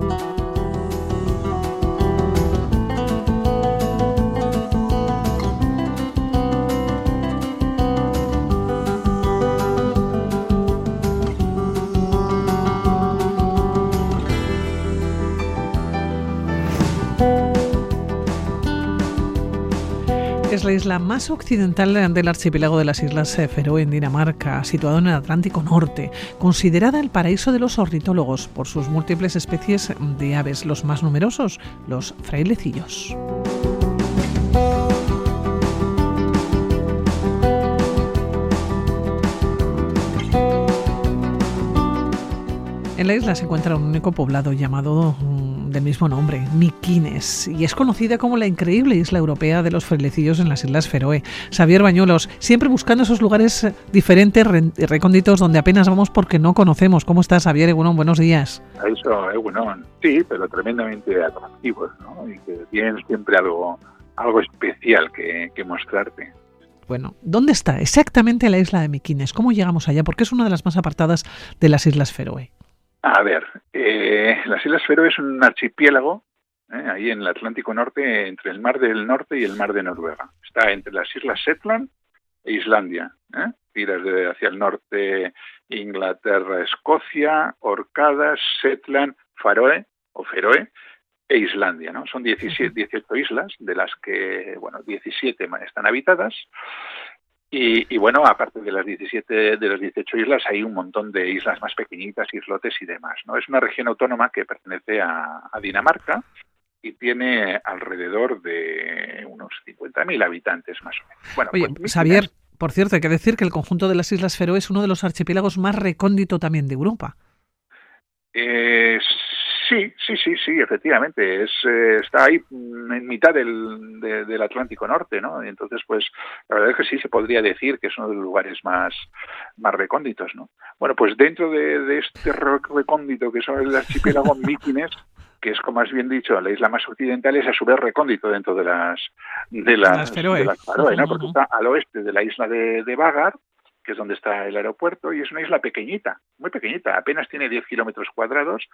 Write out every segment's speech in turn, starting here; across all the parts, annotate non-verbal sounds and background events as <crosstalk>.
Es la isla más occidental del archipiélago de las Islas Feroe en Dinamarca, situado en el Atlántico Norte, considerada el paraíso de los ornitólogos por sus múltiples especies de aves, los más numerosos, los frailecillos. En la isla se encuentra un único poblado llamado del mismo nombre, Miquines, y es conocida como la increíble isla europea de los frailecillos en las Islas Feroe. Xavier Bañuelos, siempre buscando esos lugares diferentes, recónditos, donde apenas vamos porque no conocemos. ¿Cómo estás, Xavier Egunon? Buenos días. Eso, Egunon. Sí, pero tremendamente atractivos, ¿no? Y que tienen siempre algo, algo especial que, que mostrarte. Bueno, ¿dónde está exactamente la isla de Miquines? ¿Cómo llegamos allá? Porque es una de las más apartadas de las Islas Feroe. A ver, eh, las Islas Feroe es un archipiélago eh, ahí en el Atlántico Norte, entre el Mar del Norte y el Mar de Noruega. Está entre las Islas Shetland e Islandia. ¿eh? Tiras de hacia el norte Inglaterra, Escocia, Orcadas, Shetland, Faroe o Feroe e Islandia. ¿no? Son 17, 18 islas, de las que bueno, 17 están habitadas y, bueno, aparte de las 17, de las 18 islas, hay un montón de islas más pequeñitas, islotes y demás. ¿no? Es una región autónoma que pertenece a, Dinamarca y tiene alrededor de unos 50.000 habitantes más o menos. Bueno, Oye, pues, Xavier, por cierto, hay que decir que el conjunto de las Islas Feroe es uno de los archipiélagos más recóndito también de Europa. Eh, Sí, sí, sí, sí, efectivamente. Es, eh, está ahí mm, en mitad del, del Atlántico Norte, ¿no? Entonces, pues, la verdad es que sí se podría decir que es uno de los lugares más, más recónditos, ¿no? Bueno, pues dentro de, este recóndito que son el archipiélago <laughs> Mykines, que es, como has bien dicho, la isla más occidental, es a su vez recóndito dentro de las de las, Feroe, ¿no? Porque está al oeste de la isla de, de Vagar, que es donde está el aeropuerto, y es una isla pequeñita, muy pequeñita, apenas tiene 10 kilómetros cuadrados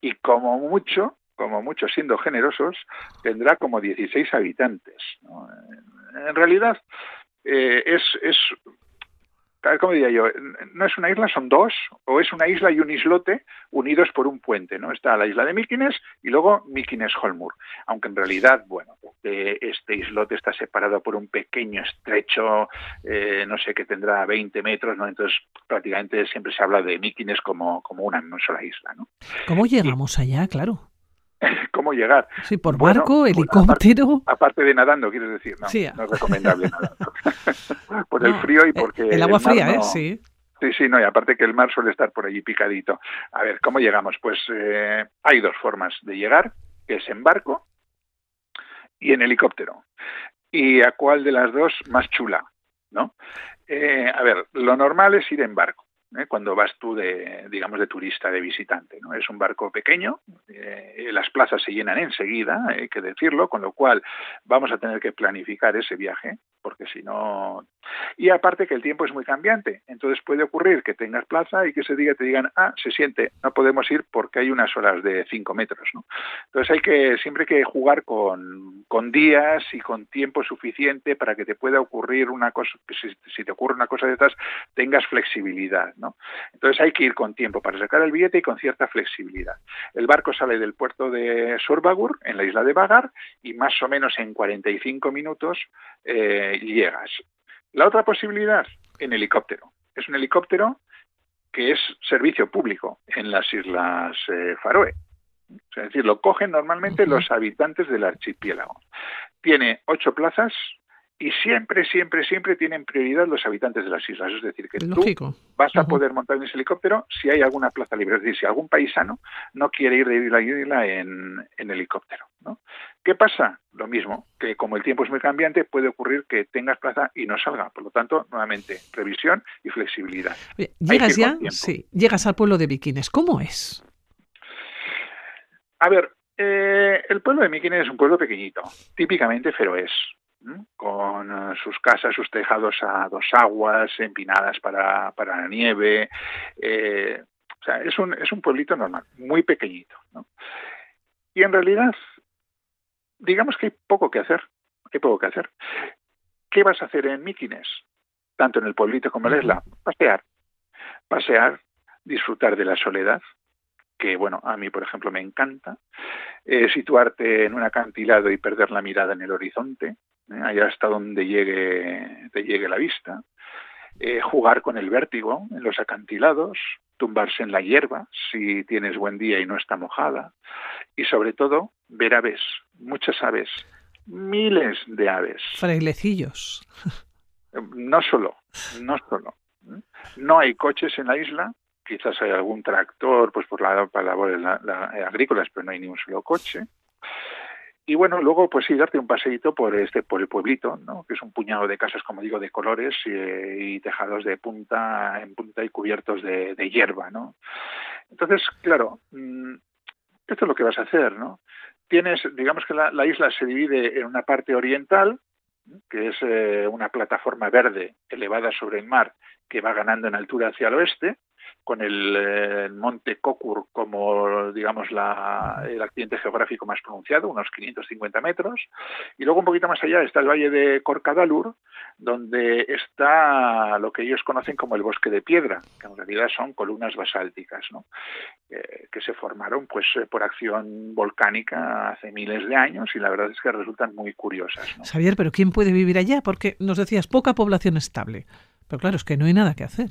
y como mucho, como mucho siendo generosos, tendrá como 16 habitantes. En realidad, eh, es, es ¿cómo diría yo? No es una isla, son dos, o es una isla y un islote unidos por un puente, ¿no? Está la isla de Mykines y luego Mykines-Holmur, aunque en realidad, bueno, este islote está separado por un pequeño estrecho, eh, no sé, que tendrá 20 metros, ¿no? Entonces, prácticamente siempre se habla de Mykines como, como una sola isla, ¿no? ¿Cómo llegamos allá, claro? <laughs> cómo llegar. Sí, por barco, helicóptero. Aparte, de nadando, quieres decir, no, no es recomendable nadando. <laughs> por el frío y porque... El agua fría, ¿eh? Sí. Sí, sí, no, y aparte que el mar suele estar por allí picadito. A ver, ¿cómo llegamos? Pues eh, hay dos formas de llegar, que es en barco y en helicóptero. ¿Y a cuál de las dos más chula? ¿No? Eh, a ver, lo normal es ir en barco. ¿Eh? cuando vas tú de, digamos, de turista, de visitante. ¿no? Es un barco pequeño, eh, las plazas se llenan enseguida, hay que decirlo, con lo cual vamos a tener que planificar ese viaje, porque si no... Y aparte que el tiempo es muy cambiante, entonces puede ocurrir que tengas plaza y que ese día te digan, ah, se siente, no podemos ir porque hay unas horas de cinco metros. ¿no? Entonces hay que, siempre hay que jugar con, con días y con tiempo suficiente para que te pueda ocurrir una cosa, si, si te ocurre una cosa de estas, tengas flexibilidad. Entonces hay que ir con tiempo para sacar el billete y con cierta flexibilidad. El barco sale del puerto de Sorbagur, en la isla de Vagar, y más o menos en 45 minutos eh, llegas. La otra posibilidad, en helicóptero. Es un helicóptero que es servicio público en las Islas eh, Faroe. Es decir, lo cogen normalmente los habitantes del archipiélago. Tiene ocho plazas y siempre, siempre, siempre tienen prioridad los habitantes de las islas. Es decir, que tú vas a poder montar en ese helicóptero si hay alguna plaza libre. Es decir, si algún paisano no quiere ir de isla a isla en, helicóptero. ¿no? ¿Qué pasa? Lo mismo, que como el tiempo es muy cambiante, puede ocurrir que tengas plaza y no salga. Por lo tanto, nuevamente, previsión y flexibilidad. ¿Llegas ya? Sí, llegas al pueblo de Vikines. ¿Cómo es? A ver, eh, el pueblo de Vikines es un pueblo pequeñito, típicamente feroés con eh, sus casas, sus tejados a dos aguas, empinadas para, para la nieve. Eh, o sea, es un, es un pueblito normal, muy pequeñito. Y en realidad, digamos que hay poco que hacer, hay poco que hacer. ¿Qué vas a hacer en Míquines? Tanto en el pueblito como en la isla. Pasear. Pasear, disfrutar de la soledad, que bueno, a mí por ejemplo me encanta, eh, situarte en un acantilado y perder la mirada en el horizonte, eh, allá hasta donde llegue, te llegue la vista, eh, jugar con el vértigo en los acantilados, tumbarse en la hierba si tienes buen día y no está mojada, y sobre todo ver aves, muchas aves, miles de aves. Frailecillos. No solo, no solo. No hay coches en la isla, quizás hay algún tractor pues por la, para labores agrícolas, pero no hay ni un solo coche. Y bueno, luego pues sí, darte un paseíto por este por el pueblito, ¿no? que es un puñado de casas, como digo, de colores y, tejados de punta en punta y cubiertos de, hierba. ¿no? Entonces, claro, mm, esto es lo que vas a hacer. ¿no? Tienes, digamos que la, isla se divide en una parte oriental, que es eh, una plataforma verde elevada sobre el mar que va ganando en altura hacia el oeste, con el, eh, monte Kokur como, digamos, la, el accidente geográfico más pronunciado, unos 550 metros. Y luego un poquito más allá está el valle de Corcadalur, donde está lo que ellos conocen como el bosque de piedra, que en realidad son columnas basálticas, que se formaron pues eh, por acción volcánica hace miles de años y la verdad es que resultan muy curiosas. ¿no? Xavier, pero ¿quién puede vivir allá? Porque nos decías poca población estable. Pero claro, es que no hay nada que hacer.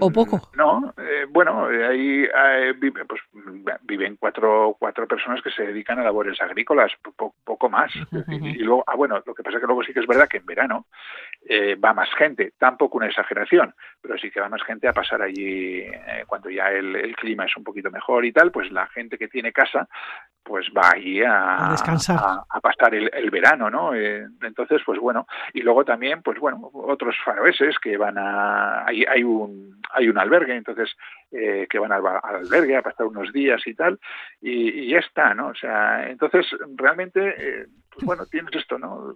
¿O poco? No, eh, bueno, ahí eh, pues, viven cuatro, cuatro personas que se dedican a labores agrícolas, poco más. y, luego, ah, bueno, lo que pasa es que luego sí que es verdad que en verano eh, va más gente, tampoco una exageración, pero sí que va más gente a pasar allí cuando ya el, clima es un poquito mejor y tal, pues la gente que tiene casa, pues va allí a, descansar, a, pasar el, el, verano, ¿no? entonces, pues bueno, y luego también, pues bueno, otros faroeses que van a, hay, hay un hay un albergue, entonces eh, que van al, albergue a pasar unos días y tal, y, ya está, ¿no? O sea, entonces realmente, eh, pues bueno, tienes esto, ¿no?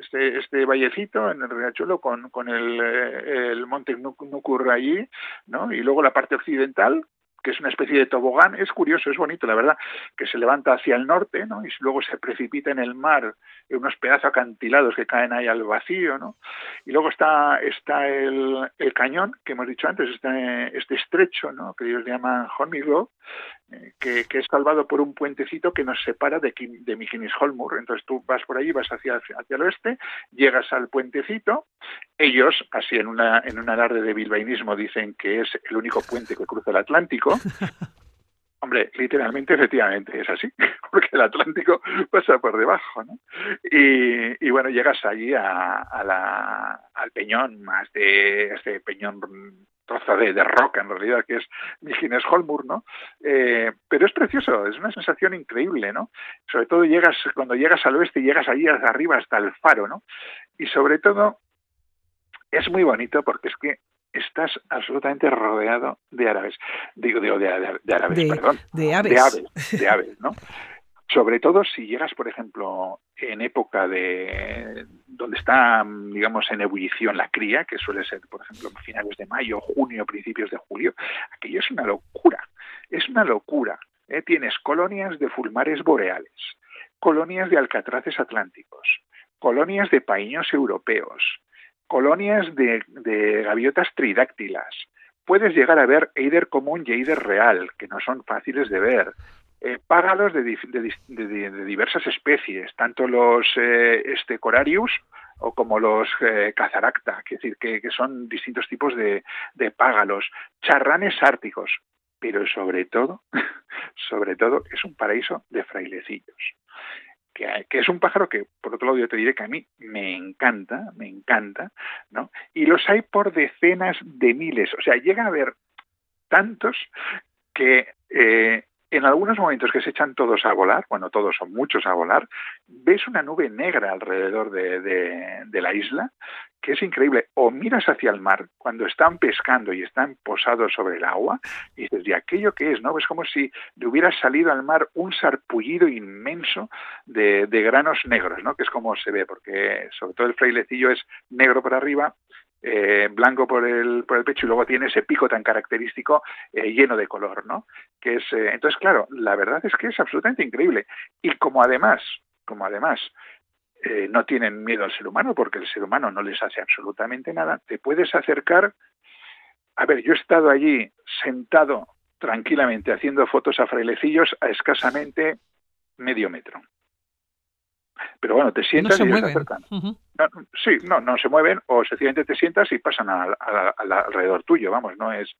Este, este vallecito en el Riachuelo con, con el, eh, el monte Nucur allí, ¿no? Y luego la parte occidental, que es una especie de tobogán, es curioso, es bonito, la verdad, que se levanta hacia el norte, ¿no? Y luego se precipita en el mar, unos pedazos acantilados que caen ahí al vacío, ¿no? Y luego está, está el, el cañón, que hemos dicho antes, este, este estrecho, ¿no? Que ellos llaman Horniglow, que, es salvado por un puentecito que nos separa de, de Holmur. Entonces tú vas por allí, vas hacia, hacia el oeste, llegas al puentecito. Ellos, así en, una, en un alarde de bilbainismo, dicen que es el único puente que cruza el Atlántico. <laughs> Hombre, literalmente, efectivamente, es así, <laughs> porque el Atlántico pasa por debajo, ¿no? Y, bueno, llegas allí a, la, al peñón, más de este peñón troza de, roca en realidad, que es Mijines Holmur, ¿no? Eh, pero es precioso, es una sensación increíble, ¿no? Sobre todo llegas, cuando llegas al oeste, llegas allí arriba hasta el faro, ¿no? Y sobre todo, es muy bonito porque es que estás absolutamente rodeado de árabes, digo, de, de, de árabes, perdón, de aves. de aves, <laughs> de aves, ¿no? Sobre todo si llegas, por ejemplo, en época de donde está, digamos, en ebullición la cría, que suele ser, por ejemplo, finales de mayo, junio, principios de julio, aquello es una locura, es una locura. ¿eh? Tienes colonias de fulmares boreales, colonias de alcatraces atlánticos, colonias de paíños europeos, colonias de, de gaviotas tridáctilas, puedes llegar a ver eider común y eider real, que no son fáciles de ver. Eh, págalos de, diversas especies, tanto los eh, estecorarius o como los eh, cazaracta, es decir, que, son distintos tipos de, págalos, charranes árticos, pero sobre todo, <laughs> sobre todo es un paraíso de frailecillos. Que, que, es un pájaro que, por otro lado, yo te diré que a mí me encanta, me encanta, ¿no? Y los hay por decenas de miles, o sea, llega a haber tantos que eh, en algunos momentos que se echan todos a volar, bueno, todos son muchos a volar, ves una nube negra alrededor de, la isla, que es increíble. O miras hacia el mar cuando están pescando y están posados sobre el agua, y dices, ¿y aquello qué es? ¿No? Es como si le hubiera salido al mar un sarpullido inmenso de, de granos negros, ¿no? Que es como se ve, porque sobre todo el frailecillo es negro por arriba eh, blanco por el, por el pecho y luego tiene ese pico tan característico eh, lleno de color, ¿no? Que es, eh, entonces, claro, la verdad es que es absolutamente increíble. Y como además, como además no tienen miedo al ser humano, porque el ser humano no les hace absolutamente nada, te puedes acercar. A ver, yo he estado allí sentado tranquilamente haciendo fotos a frailecillos a escasamente medio metro. Pero bueno, te sientas no se y mueven. sí, no, no se mueven o sencillamente te sientas y pasan al, alrededor tuyo, vamos, no es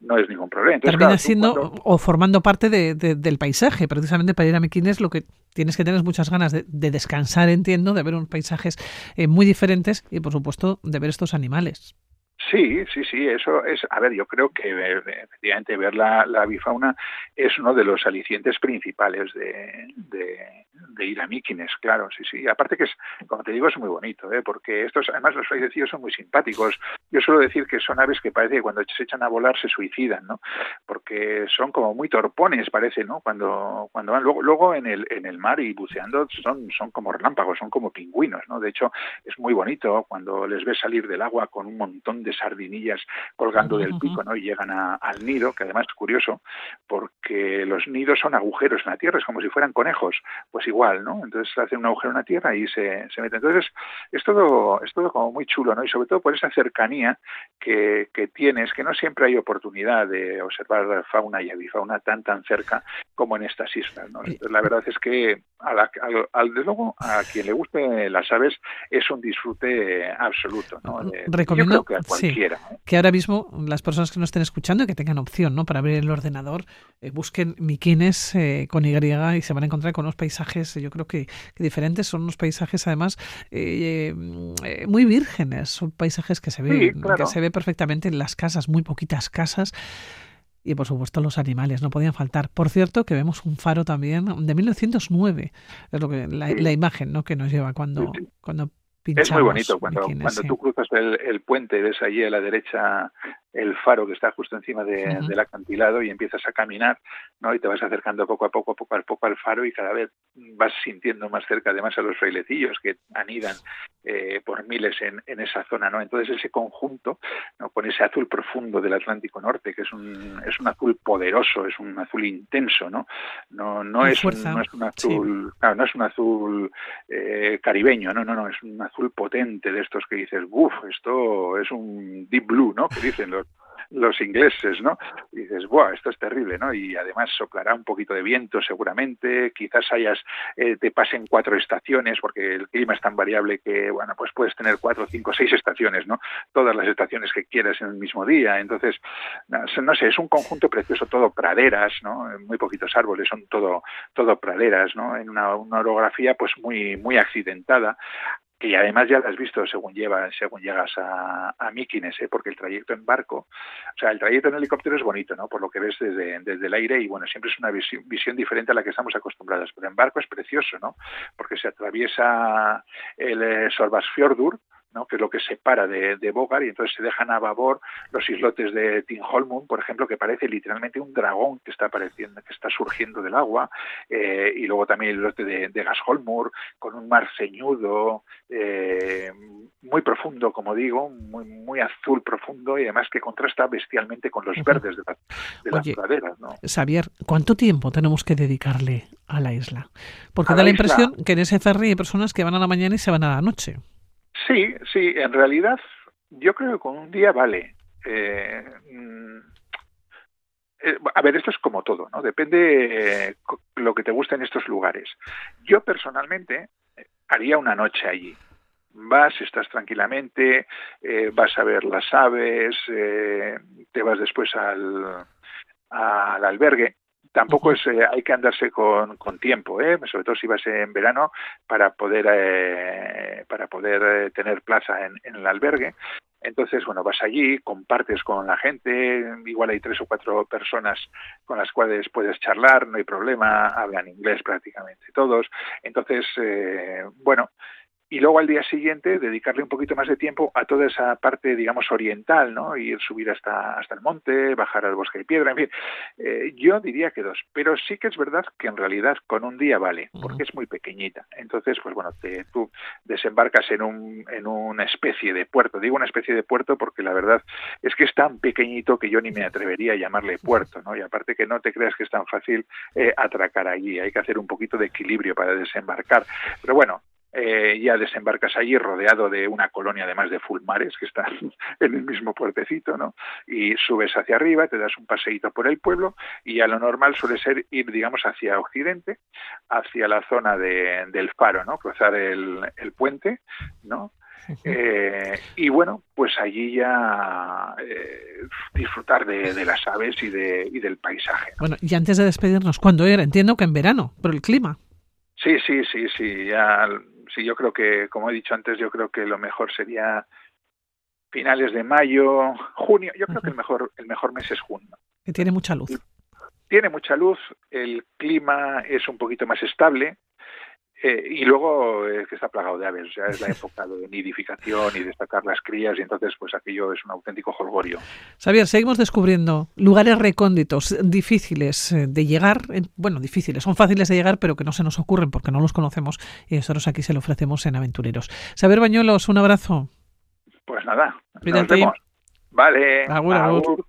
no es ningún problema. Termina siendo o formando parte de, del paisaje, precisamente para ir a Mequines lo que tienes que tener muchas ganas de, descansar, entiendo, de ver unos paisajes eh, muy diferentes y por supuesto de ver estos animales. Sí, sí, sí, eso es, a ver, yo creo que eh, efectivamente ver la, la bifauna es uno de los alicientes principales de, de, ir a Míquines, claro, sí, sí. Aparte que es, como te digo, es muy bonito, ¿eh? porque estos, además los fallecidos son muy simpáticos. Yo suelo decir que son aves que parece que cuando se echan a volar se suicidan, ¿no? Porque son como muy torpones, parece, ¿no? Cuando, cuando van, luego, luego en el, en el mar y buceando son, son como relámpagos, son como pingüinos, ¿no? De hecho, es muy bonito cuando les ves salir del agua con un montón de sardinillas colgando del pico, ¿no? Y llegan al nido, que además es curioso, porque los nidos son agujeros en la tierra, es como si fueran conejos, pues igual, ¿no? Entonces hacen un agujero en la tierra y se, se meten. Entonces es todo, es todo como muy chulo, ¿no? Y sobre todo por esa cercanía que, que tienes, que no siempre hay oportunidad de observar fauna y avifauna tan tan cerca como en estas islas, ¿no? Entonces, la verdad es que a la, al, de luego a quien le guste las aves es un disfrute absoluto, ¿no? Recomiendo que a. ¿eh? Que ahora mismo las personas que nos estén escuchando y que tengan opción, ¿no? Para abrir el ordenador, eh, busquen Miquines eh, con Y y se van a encontrar con unos paisajes, yo creo que, diferentes, son unos paisajes además muy vírgenes, son paisajes que se ven, que se ve perfectamente en las casas, muy poquitas casas y por supuesto los animales no podían faltar. Por cierto, que vemos un faro también de 1909, es lo que la, la imagen ¿no? que nos lleva cuando, cuando es muy bonito cuando, cuando tú cruzas el, el, puente, ves allí a la derecha el faro que está justo encima de, del acantilado y empiezas a caminar, ¿no? Y te vas acercando poco a poco, poco a poco al faro y cada vez vas sintiendo más cerca además a los frailecillos que anidan eh, por miles en, en, esa zona, ¿no? Entonces ese conjunto, ¿no? Con ese azul profundo del Atlántico Norte, que es un, es un azul poderoso, es un azul intenso, ¿no? No, no, es, un, no es un azul, claro, no es un azul eh, caribeño, no, no, no, es un azul potente de estos que dices, uff, esto es un deep blue, ¿no? Que dicen los los ingleses, ¿no? Dices, ¡buah, esto es terrible, ¿no? Y además soplará un poquito de viento seguramente, quizás hayas, eh, te pasen cuatro estaciones, porque el clima es tan variable que, bueno, pues puedes tener cuatro, cinco, seis estaciones, ¿no? Todas las estaciones que quieras en el mismo día. Entonces, no, sé, es un conjunto precioso, todo praderas, ¿no? Muy poquitos árboles, son todo, todo praderas, ¿no? En una, una orografía, pues muy, muy accidentada y además ya lo has visto según llevas, según llegas a, a Míquines, ¿eh? porque el trayecto en barco, o sea, el trayecto en helicóptero es bonito, ¿no? Por lo que ves desde, desde el aire y bueno, siempre es una visión, visión, diferente a la que estamos acostumbrados, pero en barco es precioso, ¿no? Porque se atraviesa el eh, Sorbasfjordur, que es lo que separa de, de Bogar, y entonces se dejan a babor los islotes de Tinholmund, por ejemplo, que parece literalmente un dragón que está apareciendo, que está surgiendo del agua, eh, y luego también el islote de, de Gasholmur, con un mar ceñudo, eh, muy profundo, como digo, muy, muy azul profundo, y además que contrasta bestialmente con los verdes de, las praderas. ¿no? Xavier, ¿cuánto tiempo tenemos que dedicarle a la isla? Porque da la, impresión que en ese ferry hay personas que van a la mañana y se van a la noche. Sí, sí, en realidad yo creo que con un día vale. Eh, mm, eh, a ver, esto es como todo, ¿no? Depende eh, lo que te guste en estos lugares. Yo personalmente haría una noche allí. Vas, estás tranquilamente, vas a ver las aves, te vas después al, al albergue tampoco es eh, hay que andarse con, con tiempo ¿eh? sobre todo si vas en verano para poder eh, para poder eh, tener plaza en, en, el albergue. Entonces bueno vas allí compartes con la gente igual hay tres o cuatro personas con las cuales puedes charlar no hay problema hablan inglés prácticamente todos. Entonces bueno y luego al día siguiente dedicarle un poquito más de tiempo a toda esa parte, digamos, oriental, ¿no? Ir subir hasta, hasta el monte, bajar al bosque de piedra, en fin. Eh, yo diría que dos, pero sí que es verdad que en realidad con un día vale, porque es muy pequeñita. Entonces, pues bueno, te, tú desembarcas en, un, en una especie de puerto. Digo una especie de puerto porque la verdad es que es tan pequeñito que yo ni me atrevería a llamarle puerto, ¿no? Y aparte que no te creas que es tan fácil eh, atracar allí, hay que hacer un poquito de equilibrio para desembarcar. Pero bueno, eh, ya desembarcas allí rodeado de una colonia además de fulmares que están <laughs> en el mismo puertecito, ¿no? Y subes hacia arriba, te das un paseíto por el pueblo y a lo normal suele ser ir, digamos, hacia occidente, hacia la zona de, del faro, ¿no? Cruzar el, el puente, ¿no? Eh, y bueno, pues allí ya eh, disfrutar de, de, las aves y, de, y del paisaje. Bueno, y antes de despedirnos, ¿cuándo era? Entiendo que en verano, por el clima. Sí, sí, sí, sí. Ya sí, yo creo que, como he dicho antes, yo creo que lo mejor sería finales de mayo, junio. Yo creo que el mejor, el mejor mes es junio. Que tiene mucha luz. Tiene mucha luz, el clima es un poquito más estable, eh, y luego es que está plagado de aves, o sea, es la época de nidificación y de destacar las crías, y entonces pues aquello es un auténtico jolgorio. Xavier, seguimos descubriendo lugares recónditos, difíciles eh, de llegar, bueno, difíciles, son fáciles de llegar, pero que no se nos ocurren porque no los conocemos, y nosotros aquí se lo ofrecemos en Aventureros. Xavier Bañuelos, un abrazo. Pues nada, nos vemos. Vale, agur. agur.